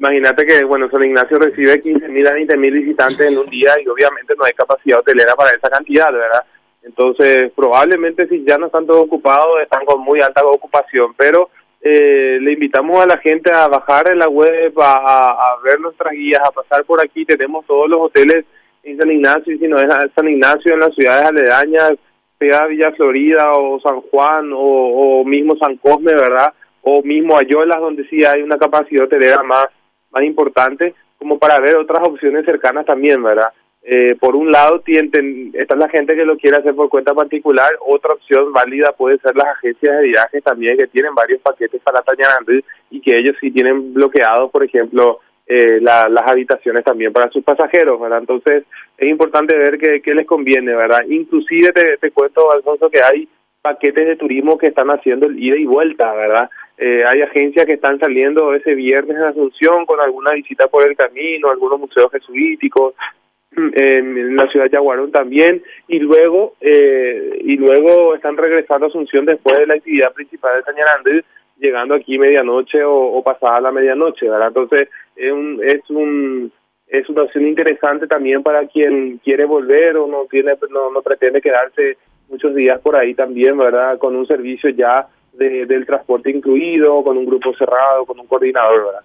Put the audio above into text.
Imagínate que, bueno, San Ignacio recibe 15.000 a 20.000 visitantes en un día y obviamente no hay capacidad hotelera para esa cantidad, ¿verdad? Entonces, probablemente si ya no están todos ocupados, están con muy alta ocupación, pero eh, le invitamos a la gente a bajar en la web, a, ver nuestras guías, a pasar por aquí. Tenemos todos los hoteles en San Ignacio y si no es San Ignacio en las ciudades aledañas, sea Villa Florida o San Juan o, o mismo San Cosme, ¿verdad? O mismo Ayolas, donde sí hay una capacidad hotelera más más importante como para ver otras opciones cercanas también, ¿verdad? Eh, por un lado, tienten, está la gente que lo quiere hacer por cuenta particular, otra opción válida puede ser las agencias de viajes también que tienen varios paquetes para Tañarandí y que ellos sí tienen bloqueados, por ejemplo, eh, las habitaciones también para sus pasajeros, ¿verdad? Entonces, es importante ver qué, les conviene, ¿verdad? Inclusive te, te cuento, Alfonso, que hay paquetes de turismo que están haciendo el ida y vuelta, ¿verdad? Eh, hay agencias que están saliendo ese viernes en Asunción con alguna visita por el camino, algunos museos jesuíticos, en, la ciudad de Yaguarón también, y luego eh, y luego están regresando a Asunción después de la actividad principal de Tañarandí, llegando aquí medianoche o, pasada la medianoche, ¿verdad? Entonces es un, es un es una opción interesante también para quien quiere volver o no tiene no, no pretende quedarse muchos días por ahí también, ¿verdad? Con un servicio ya del transporte incluido, con un grupo cerrado, con un coordinador.